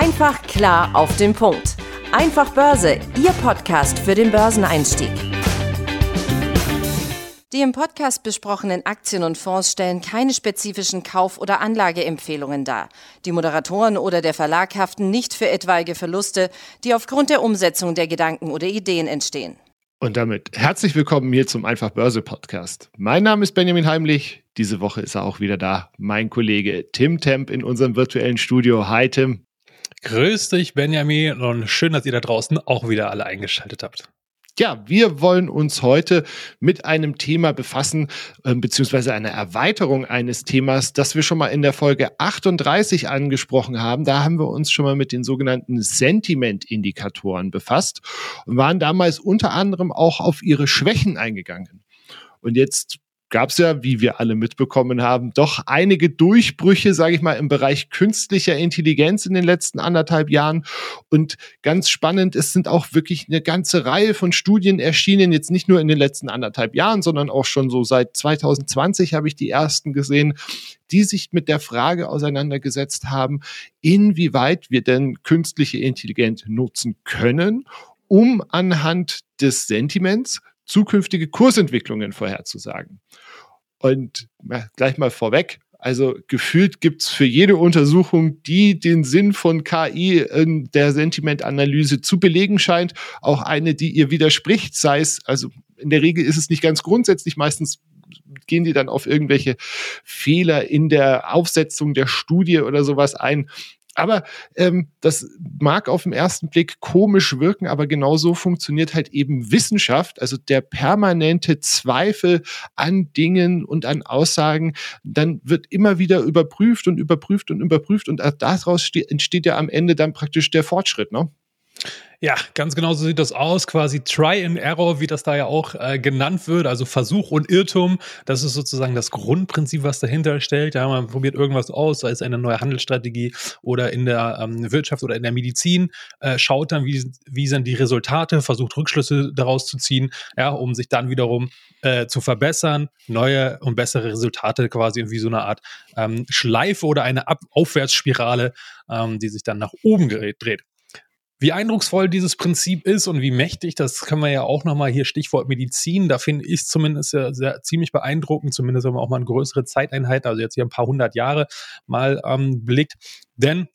Einfach klar auf den Punkt. Einfach Börse, Ihr Podcast für den Börseneinstieg. Die im Podcast besprochenen Aktien und Fonds stellen keine spezifischen Kauf- oder Anlageempfehlungen dar. Die Moderatoren oder der Verlag haften nicht für etwaige Verluste, die aufgrund der Umsetzung der Gedanken oder Ideen entstehen. Und damit herzlich willkommen hier zum Einfach Börse Podcast. Mein Name ist Benjamin Heimlich. Diese Woche ist er auch wieder da. Mein Kollege Tim Temp in unserem virtuellen Studio. Hi Tim. Grüß dich, Benjamin, und schön, dass ihr da draußen auch wieder alle eingeschaltet habt. Ja, wir wollen uns heute mit einem Thema befassen, äh, beziehungsweise einer Erweiterung eines Themas, das wir schon mal in der Folge 38 angesprochen haben. Da haben wir uns schon mal mit den sogenannten Sentiment-Indikatoren befasst und waren damals unter anderem auch auf ihre Schwächen eingegangen. Und jetzt gab es ja, wie wir alle mitbekommen haben, doch einige Durchbrüche, sage ich mal, im Bereich künstlicher Intelligenz in den letzten anderthalb Jahren. Und ganz spannend, es sind auch wirklich eine ganze Reihe von Studien erschienen, jetzt nicht nur in den letzten anderthalb Jahren, sondern auch schon so seit 2020 habe ich die ersten gesehen, die sich mit der Frage auseinandergesetzt haben, inwieweit wir denn künstliche Intelligenz nutzen können, um anhand des Sentiments zukünftige Kursentwicklungen vorherzusagen. Und ja, gleich mal vorweg, also gefühlt gibt's für jede Untersuchung, die den Sinn von KI in der Sentimentanalyse zu belegen scheint, auch eine, die ihr widerspricht, sei es, also in der Regel ist es nicht ganz grundsätzlich, meistens gehen die dann auf irgendwelche Fehler in der Aufsetzung der Studie oder sowas ein. Aber ähm, das mag auf den ersten Blick komisch wirken, aber genau so funktioniert halt eben Wissenschaft, also der permanente Zweifel an Dingen und an Aussagen, dann wird immer wieder überprüft und überprüft und überprüft und daraus entsteht ja am Ende dann praktisch der Fortschritt, ne? Ja, ganz genau so sieht das aus. Quasi Try and Error, wie das da ja auch äh, genannt wird. Also Versuch und Irrtum. Das ist sozusagen das Grundprinzip, was dahinter stellt. Ja, man probiert irgendwas aus, sei es eine neue Handelsstrategie oder in der ähm, Wirtschaft oder in der Medizin. Äh, schaut dann, wie, wie sind die Resultate, versucht Rückschlüsse daraus zu ziehen, ja, um sich dann wiederum äh, zu verbessern, neue und bessere Resultate quasi wie so eine Art ähm, Schleife oder eine Ab Aufwärtsspirale, ähm, die sich dann nach oben dreht. Wie eindrucksvoll dieses Prinzip ist und wie mächtig, das können wir ja auch nochmal hier Stichwort Medizin, da finde ich zumindest sehr, sehr ziemlich beeindruckend, zumindest wenn man auch mal eine größere Zeiteinheit, also jetzt hier ein paar hundert Jahre mal ähm, blickt. Denn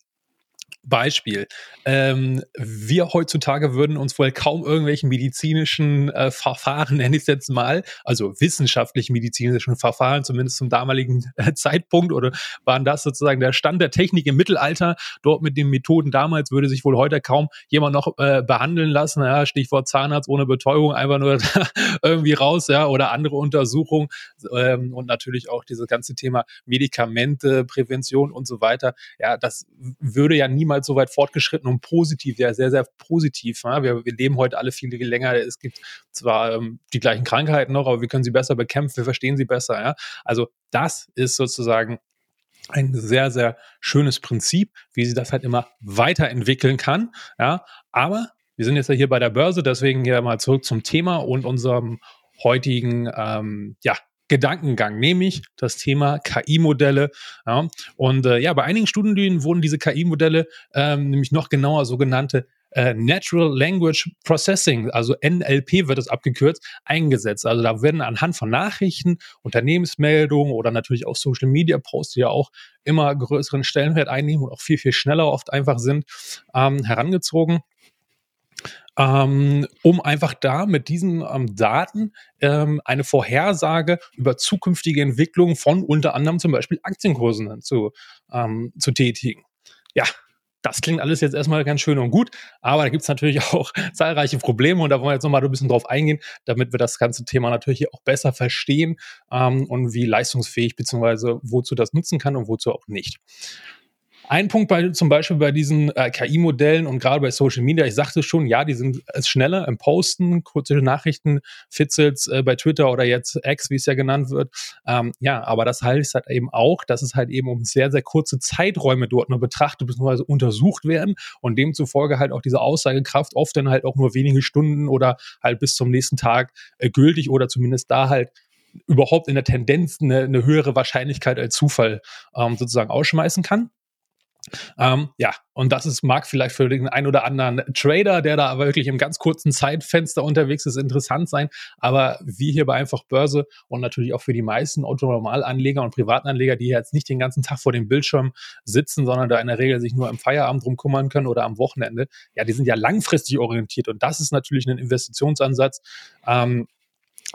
Beispiel. Ähm, wir heutzutage würden uns wohl kaum irgendwelchen medizinischen äh, Verfahren, nenne ich es jetzt mal, also wissenschaftlich medizinischen Verfahren, zumindest zum damaligen äh, Zeitpunkt, oder waren das sozusagen der Stand der Technik im Mittelalter? Dort mit den Methoden damals würde sich wohl heute kaum jemand noch äh, behandeln lassen. Ja, Stichwort Zahnarzt ohne Betäubung, einfach nur irgendwie raus, ja, oder andere Untersuchungen ähm, und natürlich auch dieses ganze Thema Medikamente, Prävention und so weiter. Ja, das würde ja niemand niemals so weit fortgeschritten und positiv, ja, sehr, sehr positiv. Ja? Wir, wir leben heute alle viel länger. Es gibt zwar ähm, die gleichen Krankheiten noch, aber wir können sie besser bekämpfen, wir verstehen sie besser. Ja? Also das ist sozusagen ein sehr, sehr schönes Prinzip, wie sie das halt immer weiterentwickeln kann. Ja, aber wir sind jetzt ja hier bei der Börse, deswegen hier mal zurück zum Thema und unserem heutigen ähm, ja, Gedankengang, nämlich das Thema KI-Modelle. Ja. Und äh, ja, bei einigen Studien wurden diese KI-Modelle ähm, nämlich noch genauer sogenannte äh, Natural Language Processing, also NLP wird es abgekürzt, eingesetzt. Also da werden anhand von Nachrichten, Unternehmensmeldungen oder natürlich auch Social Media Posts, die ja auch immer größeren Stellenwert einnehmen und auch viel, viel schneller oft einfach sind, ähm, herangezogen ähm, um einfach da mit diesen ähm, Daten ähm, eine Vorhersage über zukünftige Entwicklungen von unter anderem zum Beispiel Aktienkursen zu, ähm, zu tätigen. Ja, das klingt alles jetzt erstmal ganz schön und gut, aber da gibt es natürlich auch zahlreiche Probleme und da wollen wir jetzt nochmal ein bisschen drauf eingehen, damit wir das ganze Thema natürlich auch besser verstehen ähm, und wie leistungsfähig bzw. wozu das nutzen kann und wozu auch nicht. Ein Punkt bei, zum Beispiel bei diesen äh, KI-Modellen und gerade bei Social Media, ich sagte schon, ja, die sind äh, schneller im Posten, kurze Nachrichten, Fitzels äh, bei Twitter oder jetzt X, wie es ja genannt wird. Ähm, ja, aber das heißt halt eben auch, dass es halt eben um sehr, sehr kurze Zeiträume dort nur betrachtet bzw. untersucht werden und demzufolge halt auch diese Aussagekraft oft dann halt auch nur wenige Stunden oder halt bis zum nächsten Tag äh, gültig oder zumindest da halt überhaupt in der Tendenz eine, eine höhere Wahrscheinlichkeit als Zufall ähm, sozusagen ausschmeißen kann. Ähm, ja, und das ist, mag vielleicht für den einen oder anderen Trader, der da aber wirklich im ganz kurzen Zeitfenster unterwegs ist, interessant sein. Aber wie hier bei einfach Börse und natürlich auch für die meisten Autonormalanleger und Privatanleger, die jetzt nicht den ganzen Tag vor dem Bildschirm sitzen, sondern da in der Regel sich nur im Feierabend drum kümmern können oder am Wochenende, ja, die sind ja langfristig orientiert. Und das ist natürlich ein Investitionsansatz, ähm,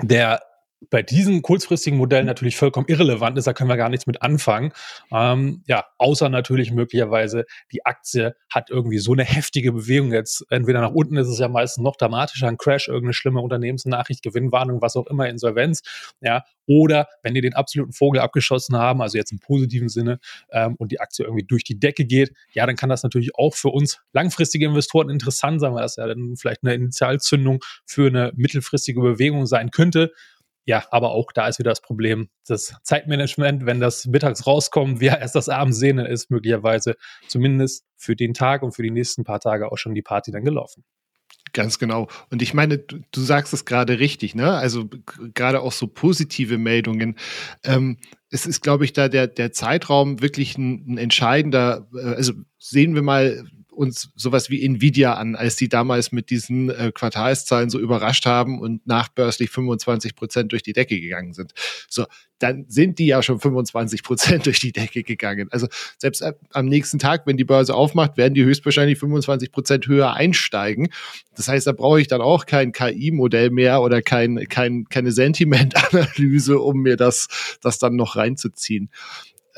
der bei diesen kurzfristigen Modellen natürlich vollkommen irrelevant ist, da können wir gar nichts mit anfangen. Ähm, ja, außer natürlich möglicherweise die Aktie hat irgendwie so eine heftige Bewegung jetzt. Entweder nach unten ist es ja meistens noch dramatischer, ein Crash, irgendeine schlimme Unternehmensnachricht, Gewinnwarnung, was auch immer, Insolvenz. Ja, oder wenn die den absoluten Vogel abgeschossen haben, also jetzt im positiven Sinne, ähm, und die Aktie irgendwie durch die Decke geht, ja, dann kann das natürlich auch für uns langfristige Investoren interessant sein, weil das ja dann vielleicht eine Initialzündung für eine mittelfristige Bewegung sein könnte. Ja, aber auch da ist wieder das Problem, das Zeitmanagement, wenn das mittags rauskommt, wir erst das abends sehen, dann ist möglicherweise zumindest für den Tag und für die nächsten paar Tage auch schon die Party dann gelaufen. Ganz genau. Und ich meine, du, du sagst es gerade richtig, ne? Also gerade auch so positive Meldungen. Ähm, es ist, glaube ich, da der, der Zeitraum wirklich ein, ein entscheidender, äh, also sehen wir mal uns sowas wie Nvidia an, als die damals mit diesen äh, Quartalszahlen so überrascht haben und nachbörslich 25 Prozent durch die Decke gegangen sind. So, dann sind die ja schon 25 Prozent durch die Decke gegangen. Also selbst am nächsten Tag, wenn die Börse aufmacht, werden die höchstwahrscheinlich 25 Prozent höher einsteigen. Das heißt, da brauche ich dann auch kein KI-Modell mehr oder kein, kein, keine Sentiment-Analyse, um mir das, das dann noch reinzuziehen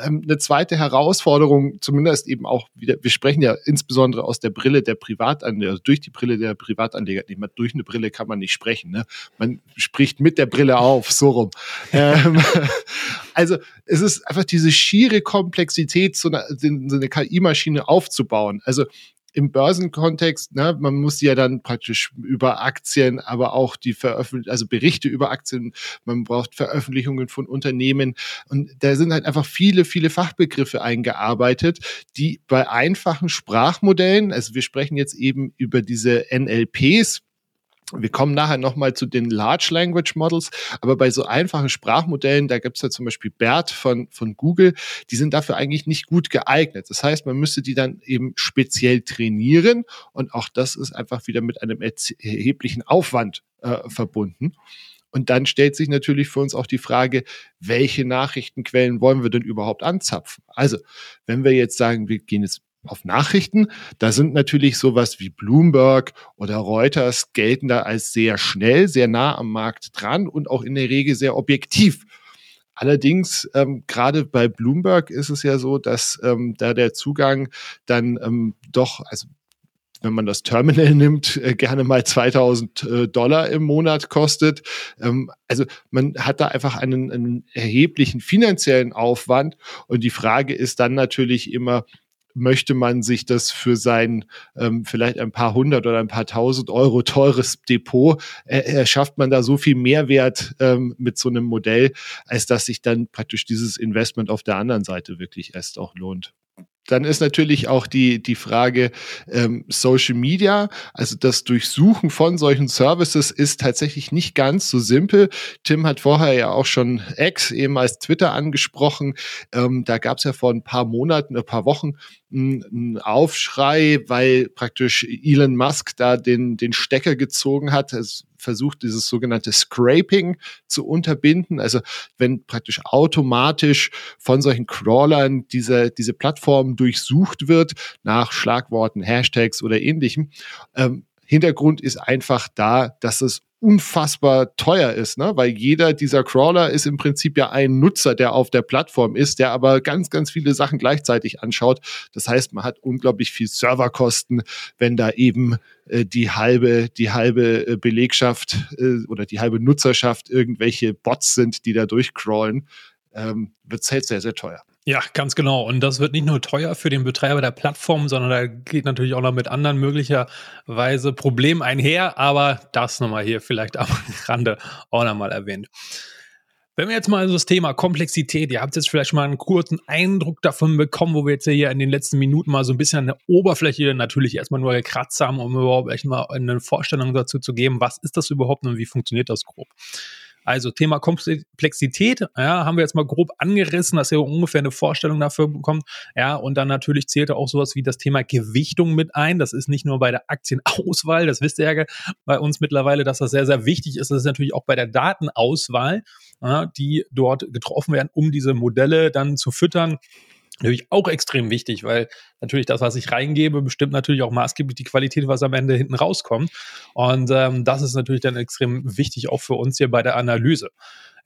ähm, eine zweite Herausforderung, zumindest eben auch wieder, wir sprechen ja insbesondere aus der Brille der Privatanleger, also durch die Brille der Privatanleger, nicht mal durch eine Brille kann man nicht sprechen, ne? Man spricht mit der Brille auf, so rum. ähm, also es ist einfach diese schiere Komplexität, so eine, so eine KI-Maschine aufzubauen. Also im Börsenkontext, ne, man muss ja dann praktisch über Aktien, aber auch die Veröffentlichung, also Berichte über Aktien, man braucht Veröffentlichungen von Unternehmen. Und da sind halt einfach viele, viele Fachbegriffe eingearbeitet, die bei einfachen Sprachmodellen, also wir sprechen jetzt eben über diese NLPs, wir kommen nachher nochmal zu den Large Language Models, aber bei so einfachen Sprachmodellen, da gibt es ja zum Beispiel BERT von, von Google, die sind dafür eigentlich nicht gut geeignet. Das heißt, man müsste die dann eben speziell trainieren und auch das ist einfach wieder mit einem erheblichen Aufwand äh, verbunden. Und dann stellt sich natürlich für uns auch die Frage, welche Nachrichtenquellen wollen wir denn überhaupt anzapfen? Also, wenn wir jetzt sagen, wir gehen jetzt auf Nachrichten. Da sind natürlich sowas wie Bloomberg oder Reuters gelten da als sehr schnell, sehr nah am Markt dran und auch in der Regel sehr objektiv. Allerdings, ähm, gerade bei Bloomberg ist es ja so, dass ähm, da der Zugang dann ähm, doch, also wenn man das Terminal nimmt, äh, gerne mal 2000 äh, Dollar im Monat kostet. Ähm, also man hat da einfach einen, einen erheblichen finanziellen Aufwand. Und die Frage ist dann natürlich immer, möchte man sich das für sein ähm, vielleicht ein paar hundert oder ein paar tausend Euro teures Depot, äh, erschafft man da so viel Mehrwert ähm, mit so einem Modell, als dass sich dann praktisch dieses Investment auf der anderen Seite wirklich erst auch lohnt. Dann ist natürlich auch die, die Frage ähm, Social Media, also das Durchsuchen von solchen Services ist tatsächlich nicht ganz so simpel. Tim hat vorher ja auch schon X, ehemals Twitter, angesprochen. Ähm, da gab es ja vor ein paar Monaten, ein paar Wochen ein Aufschrei, weil praktisch Elon Musk da den, den Stecker gezogen hat. Es versucht, dieses sogenannte Scraping zu unterbinden. Also wenn praktisch automatisch von solchen Crawlern diese, diese Plattform durchsucht wird nach Schlagworten, Hashtags oder ähnlichem. Ähm, Hintergrund ist einfach da, dass es unfassbar teuer ist, ne? weil jeder dieser Crawler ist im Prinzip ja ein Nutzer, der auf der Plattform ist, der aber ganz, ganz viele Sachen gleichzeitig anschaut. Das heißt, man hat unglaublich viel Serverkosten, wenn da eben äh, die halbe, die halbe äh, Belegschaft äh, oder die halbe Nutzerschaft irgendwelche Bots sind, die da durchcrawlen, ähm, wird es halt sehr, sehr teuer. Ja, ganz genau. Und das wird nicht nur teuer für den Betreiber der Plattform, sondern da geht natürlich auch noch mit anderen möglicherweise Problemen einher. Aber das nochmal hier vielleicht am Rande auch nochmal erwähnt. Wenn wir jetzt mal so das Thema Komplexität, ihr habt jetzt vielleicht mal einen kurzen Eindruck davon bekommen, wo wir jetzt hier in den letzten Minuten mal so ein bisschen an der Oberfläche natürlich erstmal nur gekratzt haben, um überhaupt echt mal eine Vorstellung dazu zu geben, was ist das überhaupt und wie funktioniert das grob. Also Thema Komplexität, ja, haben wir jetzt mal grob angerissen, dass ihr ungefähr eine Vorstellung dafür bekommt. Ja, und dann natürlich zählt auch sowas wie das Thema Gewichtung mit ein. Das ist nicht nur bei der Aktienauswahl, das wisst ihr ja bei uns mittlerweile, dass das sehr, sehr wichtig ist. Das ist natürlich auch bei der Datenauswahl, ja, die dort getroffen werden, um diese Modelle dann zu füttern natürlich auch extrem wichtig, weil natürlich das, was ich reingebe, bestimmt natürlich auch maßgeblich die Qualität, was am Ende hinten rauskommt. Und ähm, das ist natürlich dann extrem wichtig auch für uns hier bei der Analyse.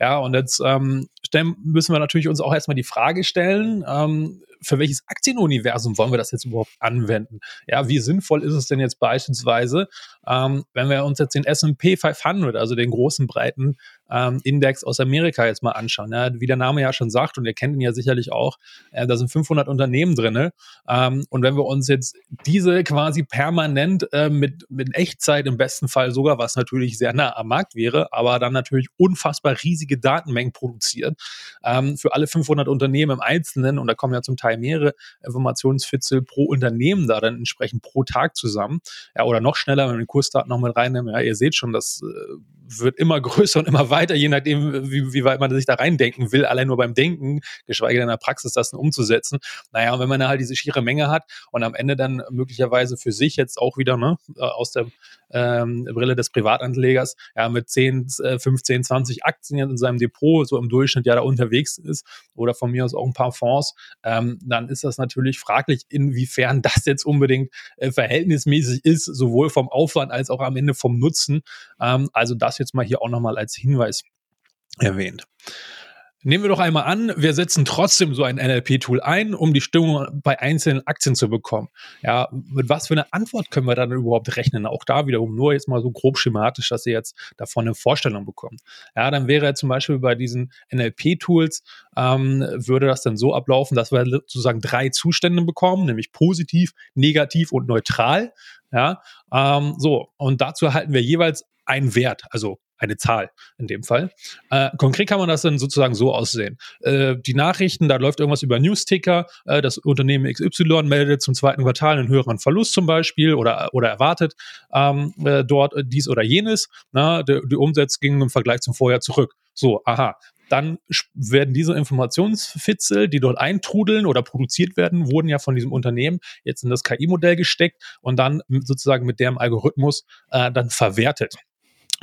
Ja, und jetzt ähm, stellen, müssen wir natürlich uns auch erstmal die Frage stellen, ähm, für welches Aktienuniversum wollen wir das jetzt überhaupt anwenden? Ja, wie sinnvoll ist es denn jetzt beispielsweise, ähm, wenn wir uns jetzt den S&P 500, also den großen breiten ähm, Index aus Amerika jetzt mal anschauen. Ja, wie der Name ja schon sagt, und ihr kennt ihn ja sicherlich auch, äh, da sind 500 Unternehmen drin. Ähm, und wenn wir uns jetzt diese quasi permanent äh, mit, mit Echtzeit im besten Fall sogar, was natürlich sehr nah am Markt wäre, aber dann natürlich unfassbar riesige Datenmengen produziert, ähm, für alle 500 Unternehmen im Einzelnen, und da kommen ja zum Teil mehrere Informationsfitzel pro Unternehmen da dann entsprechend pro Tag zusammen, ja, oder noch schneller, wenn wir den Kursdaten noch mit reinnehmen, ja, ihr seht schon, das äh, wird immer größer und immer weiter, je nachdem, wie, wie weit man sich da reindenken will, allein nur beim Denken, geschweige denn in der Praxis das dann umzusetzen. Naja, und wenn man da halt diese schiere Menge hat und am Ende dann möglicherweise für sich jetzt auch wieder ne, äh, aus der ähm, Brille des Privatanlegers, ja, mit 10, 15, 20 Aktien in seinem Depot so im Durchschnitt ja da unterwegs ist oder von mir aus auch ein paar Fonds, ähm, dann ist das natürlich fraglich, inwiefern das jetzt unbedingt äh, verhältnismäßig ist, sowohl vom Aufwand als auch am Ende vom Nutzen. Ähm, also das jetzt mal hier auch nochmal als Hinweis erwähnt. Nehmen wir doch einmal an, wir setzen trotzdem so ein NLP-Tool ein, um die Stimmung bei einzelnen Aktien zu bekommen. Ja, mit was für einer Antwort können wir dann überhaupt rechnen? Auch da wiederum nur jetzt mal so grob schematisch, dass ihr jetzt davon eine Vorstellung bekommt. Ja, dann wäre zum Beispiel bei diesen NLP-Tools, ähm, würde das dann so ablaufen, dass wir sozusagen drei Zustände bekommen, nämlich positiv, negativ und neutral. Ja, ähm, so. Und dazu erhalten wir jeweils einen Wert, also eine Zahl in dem Fall. Äh, konkret kann man das dann sozusagen so aussehen. Äh, die Nachrichten, da läuft irgendwas über Newsticker, äh, das Unternehmen XY meldet zum zweiten Quartal einen höheren Verlust zum Beispiel oder, oder erwartet ähm, äh, dort dies oder jenes. Na, die, die Umsätze gingen im Vergleich zum Vorjahr zurück. So, aha, dann werden diese Informationsfitzel, die dort eintrudeln oder produziert werden, wurden ja von diesem Unternehmen jetzt in das KI-Modell gesteckt und dann sozusagen mit dem Algorithmus äh, dann verwertet.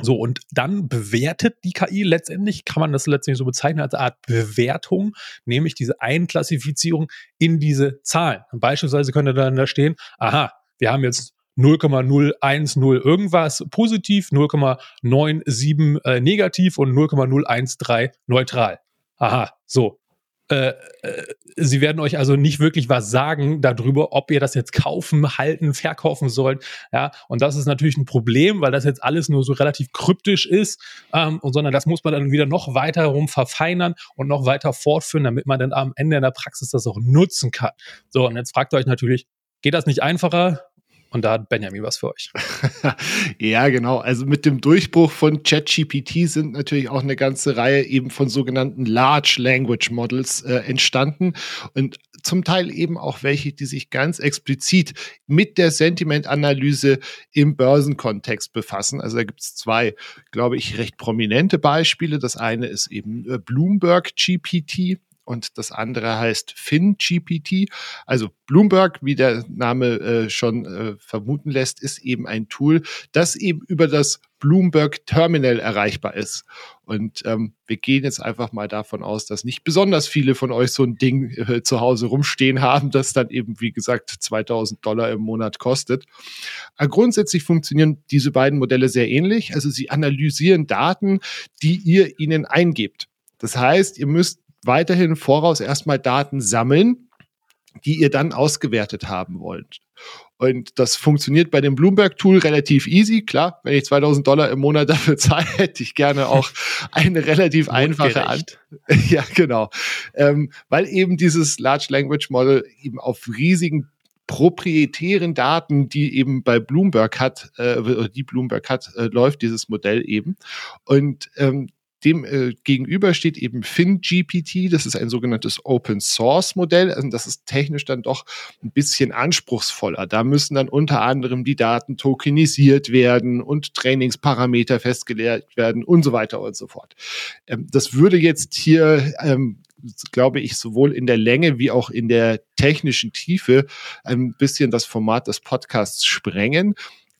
So, und dann bewertet die KI letztendlich, kann man das letztendlich so bezeichnen als eine Art Bewertung, nämlich diese Einklassifizierung in diese Zahlen. beispielsweise könnte dann da stehen, aha, wir haben jetzt 0,010 irgendwas positiv, 0,97 äh, negativ und 0,013 neutral. Aha, so. Äh, äh, sie werden euch also nicht wirklich was sagen darüber, ob ihr das jetzt kaufen, halten, verkaufen sollt. Ja, und das ist natürlich ein Problem, weil das jetzt alles nur so relativ kryptisch ist, ähm, und sondern das muss man dann wieder noch weiter rum verfeinern und noch weiter fortführen, damit man dann am Ende in der Praxis das auch nutzen kann. So, und jetzt fragt ihr euch natürlich, geht das nicht einfacher? Und da hat Benjamin was für euch. ja, genau. Also mit dem Durchbruch von ChatGPT sind natürlich auch eine ganze Reihe eben von sogenannten Large Language Models äh, entstanden und zum Teil eben auch welche, die sich ganz explizit mit der Sentimentanalyse im Börsenkontext befassen. Also da gibt es zwei, glaube ich, recht prominente Beispiele. Das eine ist eben äh, Bloomberg GPT und das andere heißt FinGPT. Also Bloomberg, wie der Name äh, schon äh, vermuten lässt, ist eben ein Tool, das eben über das Bloomberg Terminal erreichbar ist. Und ähm, wir gehen jetzt einfach mal davon aus, dass nicht besonders viele von euch so ein Ding äh, zu Hause rumstehen haben, das dann eben, wie gesagt, 2000 Dollar im Monat kostet. Aber grundsätzlich funktionieren diese beiden Modelle sehr ähnlich. Also sie analysieren Daten, die ihr ihnen eingebt. Das heißt, ihr müsst weiterhin voraus erstmal Daten sammeln, die ihr dann ausgewertet haben wollt. Und das funktioniert bei dem Bloomberg-Tool relativ easy. Klar, wenn ich 2000 Dollar im Monat dafür zahle, hätte ich gerne auch eine relativ einfache Ant. ja, genau. Ähm, weil eben dieses Large Language Model eben auf riesigen proprietären Daten, die eben bei Bloomberg hat, äh, die Bloomberg hat, äh, läuft dieses Modell eben. Und ähm, dem äh, gegenüber steht eben FinGPT, das ist ein sogenanntes Open Source Modell. Also das ist technisch dann doch ein bisschen anspruchsvoller. Da müssen dann unter anderem die Daten tokenisiert werden und Trainingsparameter festgelegt werden und so weiter und so fort. Ähm, das würde jetzt hier ähm, glaube ich, sowohl in der Länge wie auch in der technischen Tiefe ein bisschen das Format des Podcasts sprengen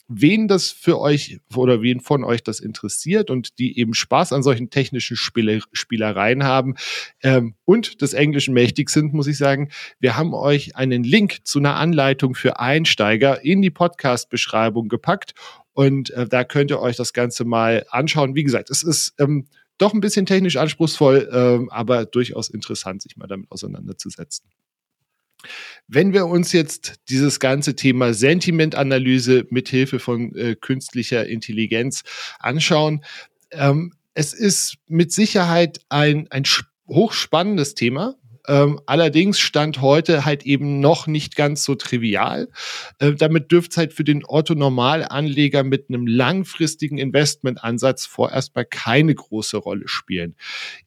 wen das für euch oder wen von euch das interessiert und die eben Spaß an solchen technischen Spiele, Spielereien haben ähm, und des Englischen mächtig sind, muss ich sagen, wir haben euch einen Link zu einer Anleitung für Einsteiger in die Podcast-Beschreibung gepackt und äh, da könnt ihr euch das Ganze mal anschauen. Wie gesagt, es ist ähm, doch ein bisschen technisch anspruchsvoll, ähm, aber durchaus interessant, sich mal damit auseinanderzusetzen. Wenn wir uns jetzt dieses ganze Thema Sentimentanalyse mithilfe von äh, künstlicher Intelligenz anschauen, ähm, es ist mit Sicherheit ein, ein hochspannendes Thema. Ähm, allerdings stand heute halt eben noch nicht ganz so trivial. Äh, damit dürfte es halt für den Otto-Normalanleger mit einem langfristigen Investmentansatz vorerst mal keine große Rolle spielen.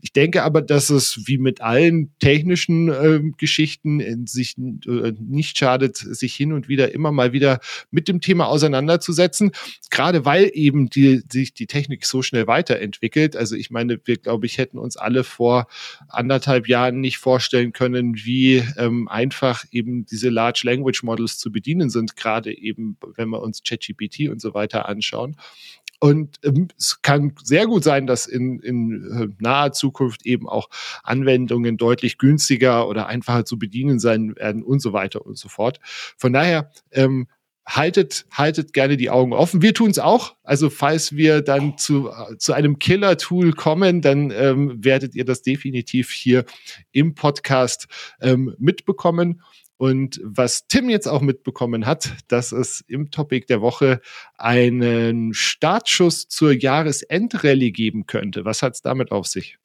Ich denke aber, dass es wie mit allen technischen äh, Geschichten sich äh, nicht schadet, sich hin und wieder immer mal wieder mit dem Thema auseinanderzusetzen, gerade weil eben die, sich die Technik so schnell weiterentwickelt. Also ich meine, wir glaube ich hätten uns alle vor anderthalb Jahren nicht vorstellen vorstellen können, wie ähm, einfach eben diese Large Language Models zu bedienen sind, gerade eben, wenn wir uns ChatGPT und so weiter anschauen. Und ähm, es kann sehr gut sein, dass in, in äh, naher Zukunft eben auch Anwendungen deutlich günstiger oder einfacher zu bedienen sein werden und so weiter und so fort. Von daher ähm, haltet, haltet gerne die Augen offen. Wir tun es auch. Also falls wir dann zu, zu einem Killer-Tool kommen, dann ähm, werdet ihr das definitiv hier im Podcast ähm, mitbekommen. Und was Tim jetzt auch mitbekommen hat, dass es im Topic der Woche einen Startschuss zur Jahresendrallye geben könnte. Was hat es damit auf sich?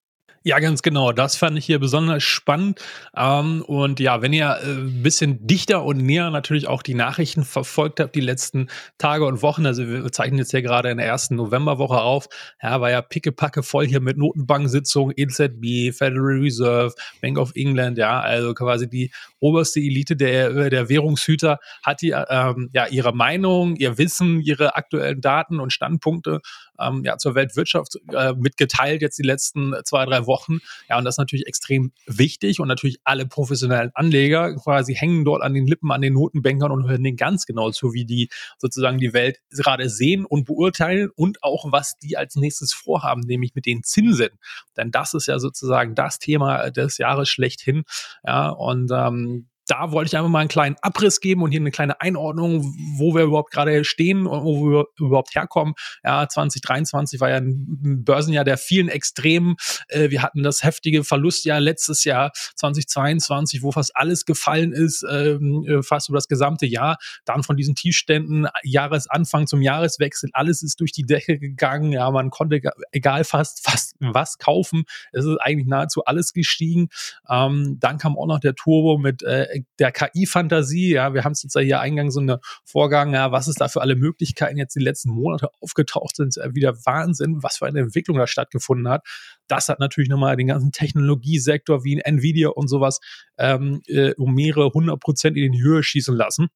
Ja, ganz genau. Das fand ich hier besonders spannend. Ähm, und ja, wenn ihr äh, ein bisschen dichter und näher natürlich auch die Nachrichten verfolgt habt, die letzten Tage und Wochen, also wir zeichnen jetzt hier gerade in der ersten Novemberwoche auf, ja, war ja pickepacke voll hier mit Notenbanksitzungen, EZB, Federal Reserve, Bank of England, ja, also quasi die oberste Elite der, der Währungshüter hat die, ähm, ja, ihre Meinung, ihr Wissen, ihre aktuellen Daten und Standpunkte ähm, ja, zur Weltwirtschaft äh, mitgeteilt jetzt die letzten zwei, drei Wochen. Ja, und das ist natürlich extrem wichtig und natürlich alle professionellen Anleger quasi hängen dort an den Lippen, an den Notenbankern und hören denen ganz genau zu, wie die sozusagen die Welt gerade sehen und beurteilen und auch, was die als nächstes vorhaben, nämlich mit den Zinsen. Denn das ist ja sozusagen das Thema des Jahres schlechthin. Ja, und ähm, da wollte ich einfach mal einen kleinen Abriss geben und hier eine kleine Einordnung, wo wir überhaupt gerade stehen und wo wir überhaupt herkommen. Ja, 2023 war ja ein Börsenjahr der vielen Extremen. Äh, wir hatten das heftige Verlustjahr letztes Jahr 2022, wo fast alles gefallen ist, ähm, äh, fast über das gesamte Jahr. Dann von diesen Tiefständen Jahresanfang zum Jahreswechsel, alles ist durch die Decke gegangen. Ja, man konnte egal fast fast was kaufen. Es ist eigentlich nahezu alles gestiegen. Ähm, dann kam auch noch der Turbo mit äh, der KI-Fantasie. Ja, wir haben es jetzt ja hier eingangs so eine Vorgang, ja, was ist da für alle Möglichkeiten jetzt die letzten Monate aufgetaucht sind, wieder Wahnsinn, was für eine Entwicklung da stattgefunden hat. Das hat natürlich nochmal den ganzen Technologiesektor wie Nvidia und sowas ähm, äh, um mehrere hundert Prozent in die Höhe schießen lassen.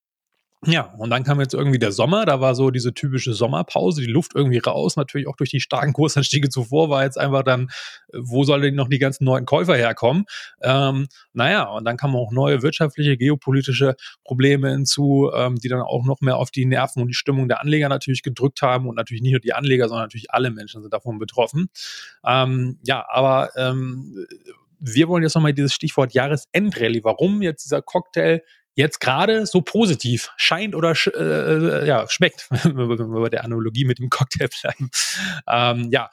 Ja, und dann kam jetzt irgendwie der Sommer, da war so diese typische Sommerpause, die Luft irgendwie raus, natürlich auch durch die starken Kursanstiege zuvor war jetzt einfach dann, äh, wo sollen denn noch die ganzen neuen Käufer herkommen? Ähm, naja, und dann kamen auch neue wirtschaftliche, geopolitische Probleme hinzu, ähm, die dann auch noch mehr auf die Nerven und die Stimmung der Anleger natürlich gedrückt haben und natürlich nicht nur die Anleger, sondern natürlich alle Menschen sind davon betroffen. Ähm, ja, aber ähm, wir wollen jetzt nochmal dieses Stichwort Jahresendrallye. Warum jetzt dieser Cocktail jetzt gerade so positiv scheint oder sch äh, ja, schmeckt, wenn wir bei der Analogie mit dem Cocktail bleiben. Ähm, ja,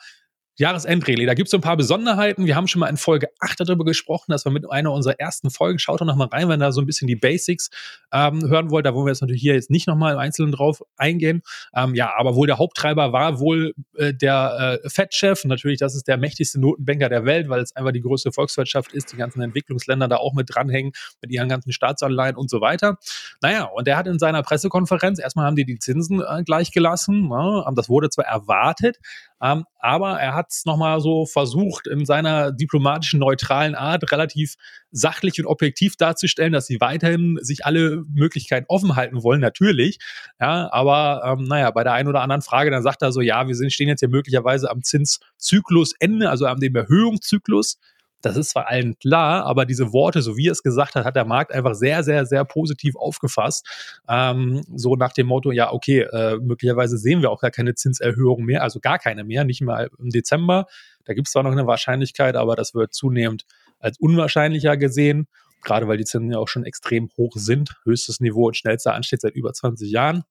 Jahresendrallye. Da gibt es so ein paar Besonderheiten. Wir haben schon mal in Folge 8 darüber gesprochen. Das war mit einer unserer ersten Folgen. Schaut doch noch mal rein, wenn ihr so ein bisschen die Basics ähm, hören wollt. Da wollen wir jetzt natürlich hier jetzt nicht noch mal im Einzelnen drauf eingehen. Ähm, ja, aber wohl der Haupttreiber war wohl äh, der äh, Fed-Chef. Natürlich, das ist der mächtigste Notenbanker der Welt, weil es einfach die größte Volkswirtschaft ist. Die ganzen Entwicklungsländer da auch mit dranhängen, mit ihren ganzen Staatsanleihen und so weiter. Naja, und der hat in seiner Pressekonferenz, erstmal haben die die Zinsen äh, gleich. Ja, das wurde zwar erwartet, Ähm, aber er hat es nochmal so versucht, in seiner diplomatischen, neutralen Art relativ sachlich und objektiv darzustellen, dass sie weiterhin sich alle Möglichkeiten offen halten wollen, natürlich. Ja, aber ähm, naja, bei der einen oder anderen Frage, dann sagt er so, ja, wir sind, stehen jetzt hier möglicherweise am Zinszyklusende, also am dem Erhöhungszyklus. Das ist zwar allen klar, aber diese Worte, so wie er es gesagt hat, hat der Markt einfach sehr, sehr, sehr positiv aufgefasst. Ähm, so nach dem Motto, ja, okay, äh, möglicherweise sehen wir auch gar keine Zinserhöhung mehr, also gar keine mehr, nicht mal im Dezember. Da gibt es zwar noch eine Wahrscheinlichkeit, aber das wird zunehmend als unwahrscheinlicher gesehen, gerade weil die Zinsen ja auch schon extrem hoch sind. Höchstes Niveau und schnellster Anstieg seit über 20 Jahren.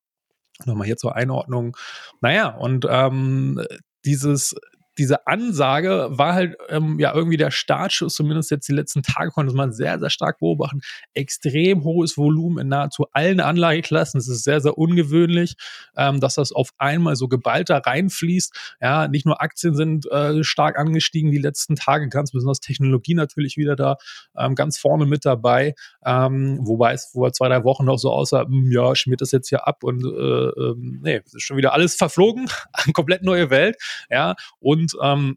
Nochmal hier zur Einordnung. Naja, und ähm, dieses diese Ansage war halt ähm, ja irgendwie der Startschuss, zumindest jetzt die letzten Tage konnte man sehr, sehr stark beobachten. Extrem hohes Volumen in nahezu allen Anlageklassen. Es ist sehr, sehr ungewöhnlich, ähm, dass das auf einmal so geballt da reinfließt. Ja, nicht nur Aktien sind äh, stark angestiegen die letzten Tage, ganz besonders Technologie natürlich wieder da ähm, ganz vorne mit dabei. Ähm, wobei es vor zwei, drei Wochen noch so aussah, mh, hm, ja, schmiert das jetzt hier ab und äh, äh, nee, ist schon wieder alles verflogen. komplett neue Welt. Ja, und ähm,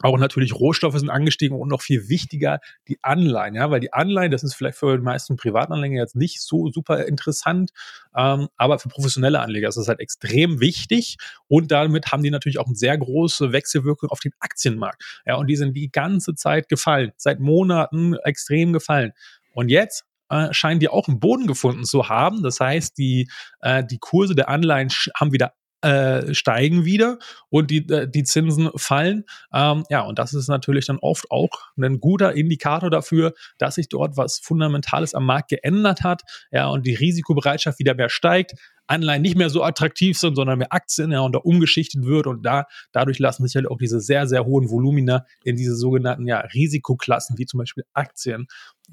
auch natürlich Rohstoffe sind angestiegen und noch viel wichtiger die Anleihen, ja, weil die Anleihen, das ist vielleicht für die meisten Privatanleger jetzt nicht so super interessant, ähm, aber für professionelle Anleger ist das halt extrem wichtig und damit haben die natürlich auch eine sehr große Wechselwirkung auf den Aktienmarkt, ja, und die sind die ganze Zeit gefallen, seit Monaten extrem gefallen. Und jetzt äh, scheinen die auch einen Boden gefunden zu haben. Das heißt, die, äh, die Kurse der Anleihen haben wieder äh, steigen wieder und die, äh, die Zinsen fallen. Ähm, ja, und das ist natürlich dann oft auch ein guter Indikator dafür, dass sich dort was Fundamentales am Markt geändert hat, ja, und die Risikobereitschaft wieder mehr steigt. Anleihen nicht mehr so attraktiv sind, sondern mehr Aktien, ja, und da umgeschichtet wird und da, dadurch lassen sich halt auch diese sehr, sehr hohen Volumina in diese sogenannten, ja, Risikoklassen, wie zum Beispiel Aktien,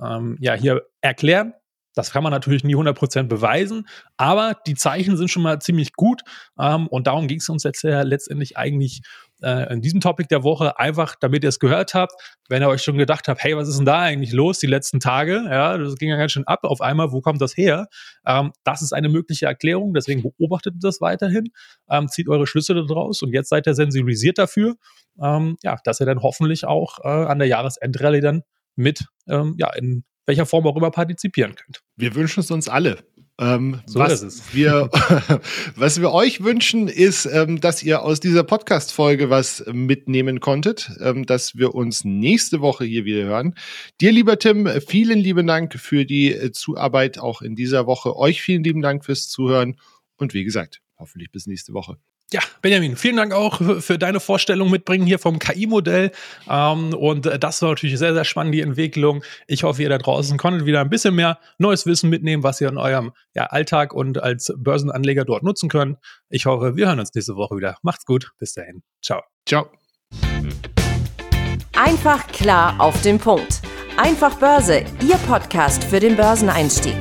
ähm, ja, hier erklären. Das kann man natürlich nie 100% beweisen, aber die Zeichen sind schon mal ziemlich gut. Ähm, und darum ging es uns letztendlich eigentlich äh, in diesem Topic der Woche, einfach damit ihr es gehört habt, wenn ihr euch schon gedacht habt, hey, was ist denn da eigentlich los die letzten Tage? Ja, das ging ja ganz schön ab auf einmal, wo kommt das her? Ähm, das ist eine mögliche Erklärung, deswegen beobachtet das weiterhin, ähm, zieht eure Schlüsse daraus und jetzt seid ihr sensibilisiert dafür, ähm, ja, dass ihr dann hoffentlich auch äh, an der Jahresendrallye dann mit ähm, ja, in welcher Form auch immer partizipieren könnt. Wir wünschen es uns alle. Ähm, so was, ist es. Wir, was wir euch wünschen, ist, ähm, dass ihr aus dieser Podcast-Folge was mitnehmen konntet, ähm, dass wir uns nächste Woche hier wieder hören. Dir, lieber Tim, vielen lieben Dank für die äh, Zuarbeit auch in dieser Woche. Euch vielen lieben Dank fürs Zuhören und wie gesagt, hoffentlich bis nächste Woche. Ja, Benjamin, vielen Dank auch für deine Vorstellung mitbringen hier vom KI-Modell. Ähm, und äh, das war natürlich sehr, sehr spannend, die Entwicklung. Ich hoffe, ihr da draußen konntet wieder ein bisschen mehr neues Wissen mitnehmen, was ihr in eurem ja, Alltag und als Börsenanleger dort nutzen könnt. Ich hoffe, wir hören uns nächste Woche wieder. Macht's gut. Bis dahin. Ciao. Ciao. Einfach klar auf den Punkt. Einfach Börse, Ihr Podcast für den Börseneinstieg.